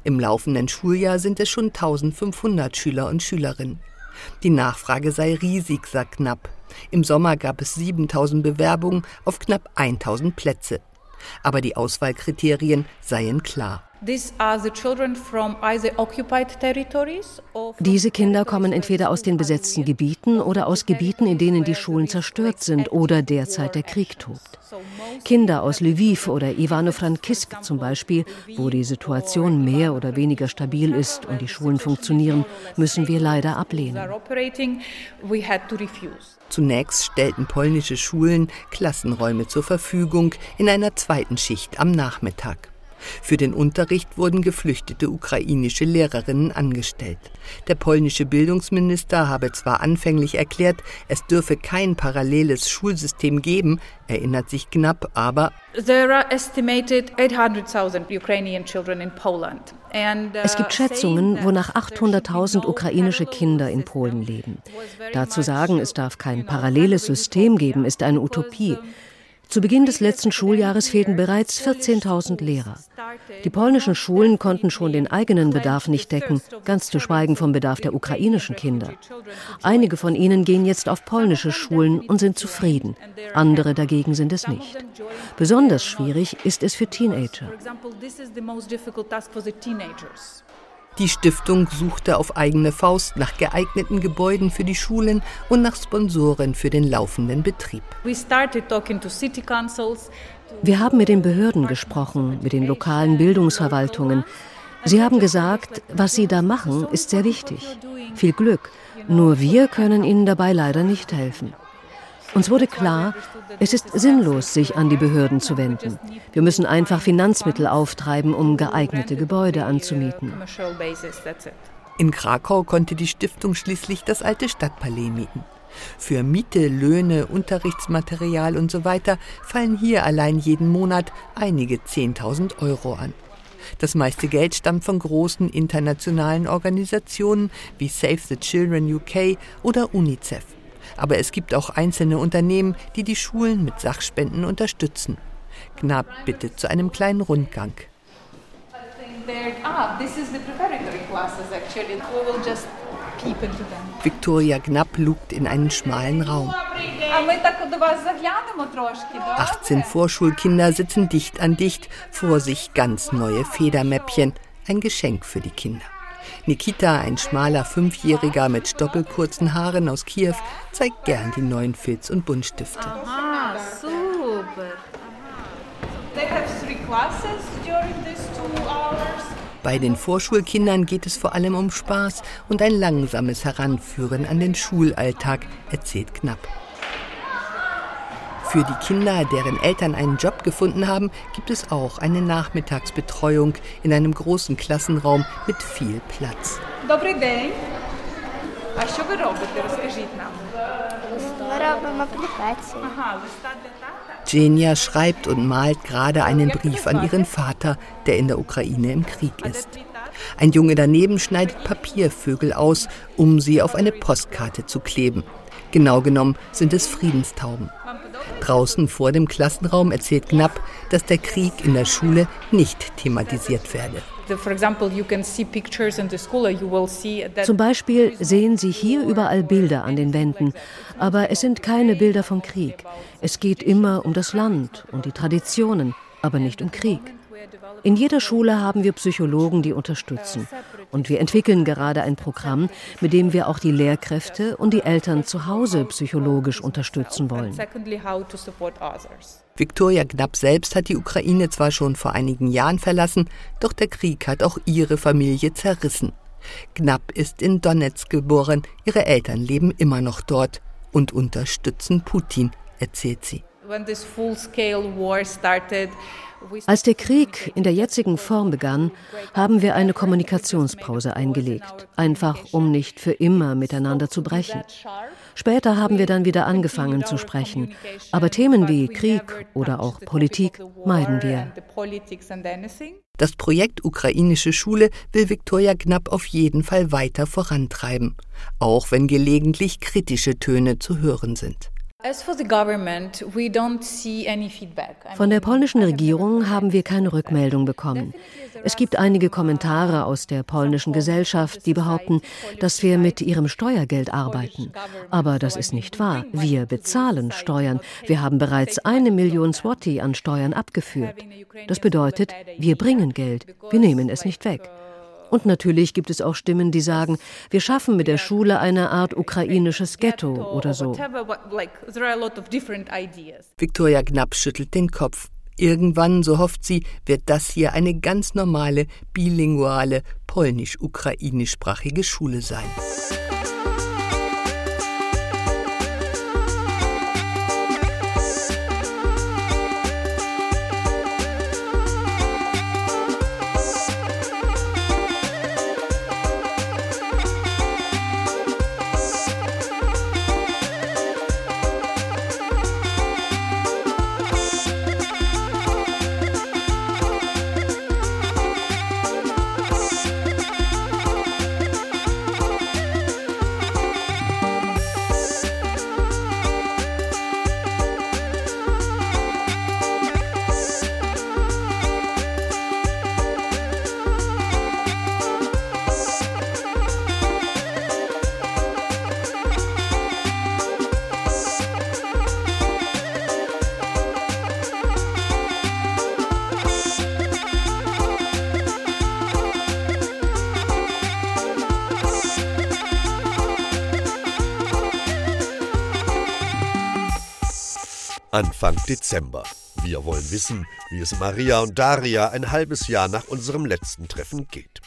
S7: Im laufenden Schuljahr sind es schon 1500 Schüler und Schülerinnen. Die Nachfrage sei riesig, sagt Knapp. Im Sommer gab es 7000 Bewerbungen auf knapp 1000 Plätze. Aber die Auswahlkriterien seien klar.
S18: Diese Kinder kommen entweder aus den besetzten Gebieten oder aus Gebieten, in denen die Schulen zerstört sind oder derzeit der Krieg tobt. Kinder aus Lviv oder Ivano-Frankisk zum Beispiel, wo die Situation mehr oder weniger stabil ist und die Schulen funktionieren, müssen wir leider ablehnen.
S7: Zunächst stellten polnische Schulen Klassenräume zur Verfügung in einer zweiten Schicht am Nachmittag. Für den Unterricht wurden geflüchtete ukrainische Lehrerinnen angestellt. Der polnische Bildungsminister habe zwar anfänglich erklärt, es dürfe kein paralleles Schulsystem geben, erinnert sich knapp, aber
S17: There are estimated 800,000 Ukrainian children in Poland.
S18: Uh, es gibt Schätzungen, wonach 800.000 ukrainische Kinder in Polen leben. Da zu sagen, es darf kein paralleles System geben, ist eine Utopie. Zu Beginn des letzten Schuljahres fehlten bereits 14.000 Lehrer. Die polnischen Schulen konnten schon den eigenen Bedarf nicht decken, ganz zu schweigen vom Bedarf der ukrainischen Kinder. Einige von ihnen gehen jetzt auf polnische Schulen und sind zufrieden, andere dagegen sind es nicht. Besonders schwierig ist es für Teenager.
S7: Die Stiftung suchte auf eigene Faust nach geeigneten Gebäuden für die Schulen und nach Sponsoren für den laufenden Betrieb.
S18: Wir haben mit den Behörden gesprochen, mit den lokalen Bildungsverwaltungen. Sie haben gesagt, was Sie da machen, ist sehr wichtig. Viel Glück. Nur wir können Ihnen dabei leider nicht helfen. Uns wurde klar, es ist sinnlos, sich an die Behörden zu wenden. Wir müssen einfach Finanzmittel auftreiben, um geeignete Gebäude anzumieten.
S7: In Krakau konnte die Stiftung schließlich das alte Stadtpalais mieten. Für Miete, Löhne, Unterrichtsmaterial und so weiter fallen hier allein jeden Monat einige 10.000 Euro an. Das meiste Geld stammt von großen internationalen Organisationen wie Save the Children UK oder UNICEF. Aber es gibt auch einzelne Unternehmen, die die Schulen mit Sachspenden unterstützen. Knapp bittet zu einem kleinen Rundgang. Victoria Knapp lugt in einen schmalen Raum. 18 Vorschulkinder sitzen dicht an dicht, vor sich ganz neue Federmäppchen, ein Geschenk für die Kinder. Nikita, ein schmaler Fünfjähriger mit stoppelkurzen Haaren aus Kiew, zeigt gern die neuen Filz- und Buntstifte. Aha, super. Bei den Vorschulkindern geht es vor allem um Spaß und ein langsames Heranführen an den Schulalltag, erzählt Knapp. Für die Kinder, deren Eltern einen Job gefunden haben, gibt es auch eine Nachmittagsbetreuung in einem großen Klassenraum mit viel Platz. Добрий день. А що ви робите? Розкажіть нам. Ми робимо аплікацію. Ага, листа для тата. Genia schreibt und malt gerade einen Brief an ihren Vater, der in der Ukraine im Krieg ist. Ein Junge daneben schneidet Papiervögel aus, um sie auf eine Postkarte zu kleben. Genau genommen sind es Friedenstauben. Draußen vor dem Klassenraum erzählt Knapp, dass der Krieg in der Schule nicht thematisiert werde.
S18: Zum Beispiel sehen Sie hier überall Bilder an den Wänden, aber es sind keine Bilder vom Krieg. Es geht immer um das Land und die Traditionen, aber nicht um Krieg. In jeder Schule haben wir Psychologen, die unterstützen. Und wir entwickeln gerade ein Programm, mit dem wir auch die Lehrkräfte und die Eltern zu Hause psychologisch unterstützen wollen.
S7: Viktoria Knapp selbst hat die Ukraine zwar schon vor einigen Jahren verlassen, doch der Krieg hat auch ihre Familie zerrissen. Knapp ist in Donetsk geboren, ihre Eltern leben immer noch dort und unterstützen Putin, erzählt sie.
S18: Als der Krieg in der jetzigen Form begann, haben wir eine Kommunikationspause eingelegt, einfach um nicht für immer miteinander zu brechen. Später haben wir dann wieder angefangen zu sprechen, aber Themen wie Krieg oder auch Politik meiden wir.
S7: Das Projekt Ukrainische Schule will Viktoria Knapp auf jeden Fall weiter vorantreiben, auch wenn gelegentlich kritische Töne zu hören sind.
S18: Von der polnischen Regierung haben wir keine Rückmeldung bekommen. Es gibt einige Kommentare aus der polnischen Gesellschaft, die behaupten, dass wir mit ihrem Steuergeld arbeiten. Aber das ist nicht wahr. Wir bezahlen Steuern. Wir haben bereits eine Million Swati an Steuern abgeführt. Das bedeutet, wir bringen Geld. Wir nehmen es nicht weg. Und natürlich gibt es auch Stimmen, die sagen, wir schaffen mit der Schule eine Art ukrainisches Ghetto oder so.
S7: Viktoria Knapp schüttelt den Kopf. Irgendwann, so hofft sie, wird das hier eine ganz normale, bilinguale, polnisch-ukrainischsprachige Schule sein.
S4: Anfang Dezember. Wir wollen wissen, wie es Maria und Daria ein halbes Jahr nach unserem letzten Treffen geht.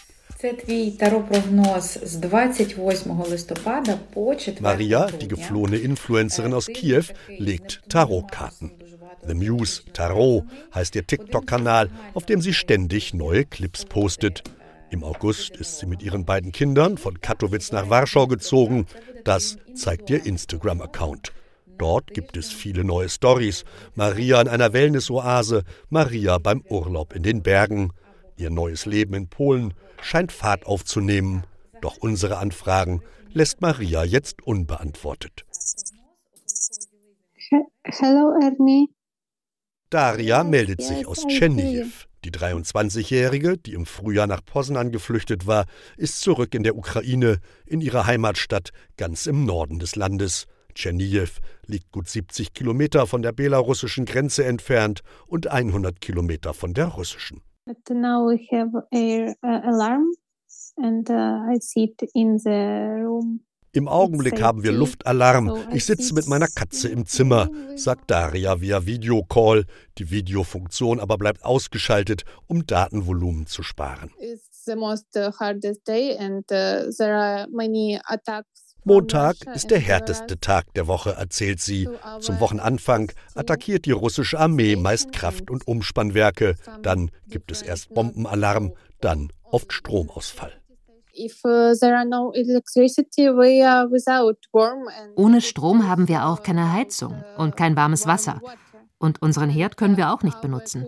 S4: Maria, die geflohene Influencerin aus Kiew, legt Tarotkarten. The Muse Tarot heißt ihr TikTok-Kanal, auf dem sie ständig neue Clips postet. Im August ist sie mit ihren beiden Kindern von Katowice nach Warschau gezogen. Das zeigt ihr Instagram-Account. Dort gibt es viele neue Stories. Maria in einer Wellness-Oase, Maria beim Urlaub in den Bergen. Ihr neues Leben in Polen scheint Fahrt aufzunehmen. Doch unsere Anfragen lässt Maria jetzt unbeantwortet.
S12: Hello, Ernie.
S4: Daria meldet sich aus Tschernihiv. Die 23-Jährige, die im Frühjahr nach Poznan geflüchtet war, ist zurück in der Ukraine, in ihrer Heimatstadt ganz im Norden des Landes. Tschernijew liegt gut 70 Kilometer von der belarussischen Grenze entfernt und 100 Kilometer von der russischen.
S12: Now we have air uh, alarm and uh, I sit in the room.
S4: Im Augenblick haben wir Luftalarm. Ich sitze mit meiner Katze im Zimmer, sagt Daria via Videocall. Die Videofunktion aber bleibt ausgeschaltet, um Datenvolumen zu sparen. It's the most hardest day and uh, there are many attacks Montag ist der härteste Tag der Woche, erzählt sie. Zum Wochenanfang attackiert die russische Armee meist Kraft- und Umspannwerke. Dann gibt es erst Bombenalarm, dann oft Stromausfall.
S11: Ohne Strom haben wir auch keine Heizung und kein warmes Wasser. Und unseren Herd können wir auch nicht benutzen.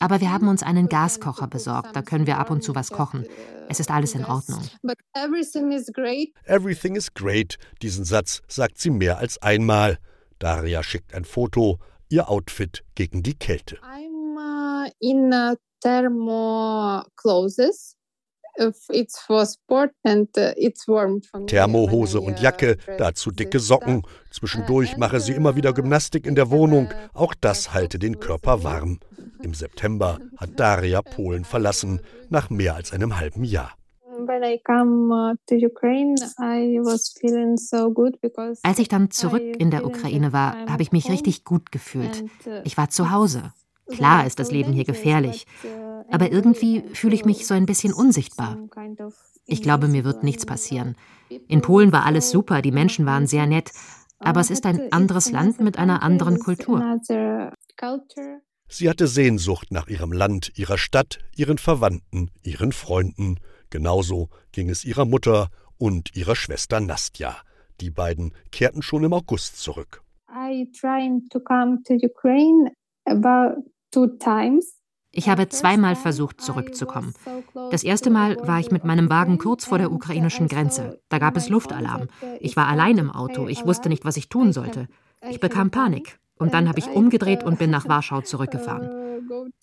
S11: Aber wir haben uns einen Gaskocher besorgt, da können wir ab und zu was kochen. Es ist alles in Ordnung.
S4: Everything is great. Everything is great. Diesen Satz sagt sie mehr als einmal. Daria schickt ein Foto, ihr Outfit gegen die Kälte.
S12: I'm uh, in uh, thermo clothes. Uh,
S4: Thermohose und Jacke, dazu dicke Socken. Zwischendurch mache sie immer wieder Gymnastik in der Wohnung. Auch das halte den Körper warm. Im September hat Daria Polen verlassen, nach mehr als einem halben Jahr.
S11: Als ich dann zurück in der Ukraine war, habe ich mich richtig gut gefühlt. Ich war zu Hause. Klar ist das Leben hier gefährlich, aber irgendwie fühle ich mich so ein bisschen unsichtbar. Ich glaube, mir wird nichts passieren. In Polen war alles super, die Menschen waren sehr nett, Aber es ist ein anderes Land mit einer anderen Kultur.
S4: Sie hatte Sehnsucht nach ihrem Land, ihrer Stadt, ihren Verwandten, ihren Freunden. Genauso ging es ihrer Mutter und ihrer Schwester Nastja. Die beiden kehrten schon im August zurück.
S11: Ich habe zweimal versucht, zurückzukommen. Das erste Mal war ich mit meinem Wagen kurz vor der ukrainischen Grenze. Da gab es Luftalarm. Ich war allein im Auto. Ich wusste nicht, was ich tun sollte. Ich bekam Panik. Und dann habe ich umgedreht und bin nach Warschau zurückgefahren.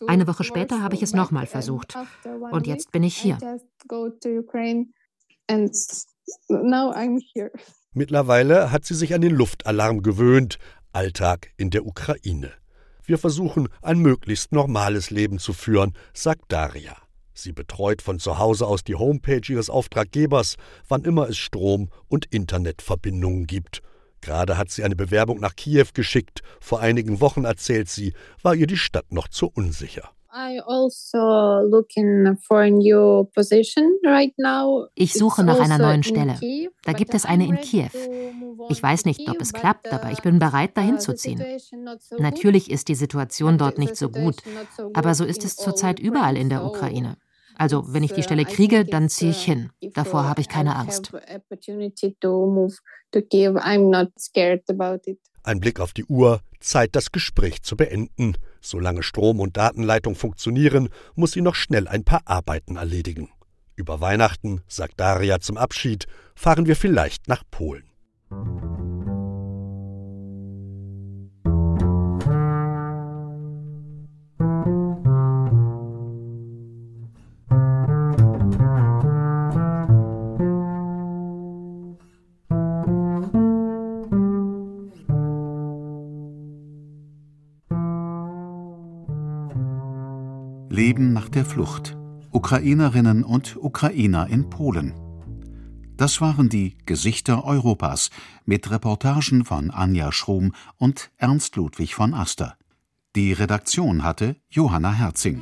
S11: Eine Woche später habe ich es nochmal versucht. Und jetzt bin ich hier.
S4: Mittlerweile hat sie sich an den Luftalarm gewöhnt. Alltag in der Ukraine. Wir versuchen, ein möglichst normales Leben zu führen, sagt Daria. Sie betreut von zu Hause aus die Homepage ihres Auftraggebers, wann immer es Strom- und Internetverbindungen gibt. Gerade hat sie eine Bewerbung nach Kiew geschickt. Vor einigen Wochen, erzählt sie, war ihr die Stadt noch zu unsicher.
S12: Also
S11: ich suche nach einer neuen Stelle. Da gibt es eine in Kiew. Ich weiß nicht, ob es klappt, aber ich bin bereit, dahin zu ziehen. Natürlich ist die Situation dort nicht so gut, aber so ist es zurzeit überall in der Ukraine. Also, wenn ich die Stelle kriege, dann ziehe ich hin. Davor habe ich keine Angst.
S4: Ein Blick auf die Uhr, Zeit, das Gespräch zu beenden. Solange Strom und Datenleitung funktionieren, muss sie noch schnell ein paar Arbeiten erledigen. Über Weihnachten, sagt Daria zum Abschied, fahren wir vielleicht nach Polen.
S5: Flucht. Ukrainerinnen und Ukrainer in Polen. Das waren die Gesichter Europas mit Reportagen von Anja Schrum und Ernst Ludwig von Aster. Die Redaktion hatte Johanna Herzing.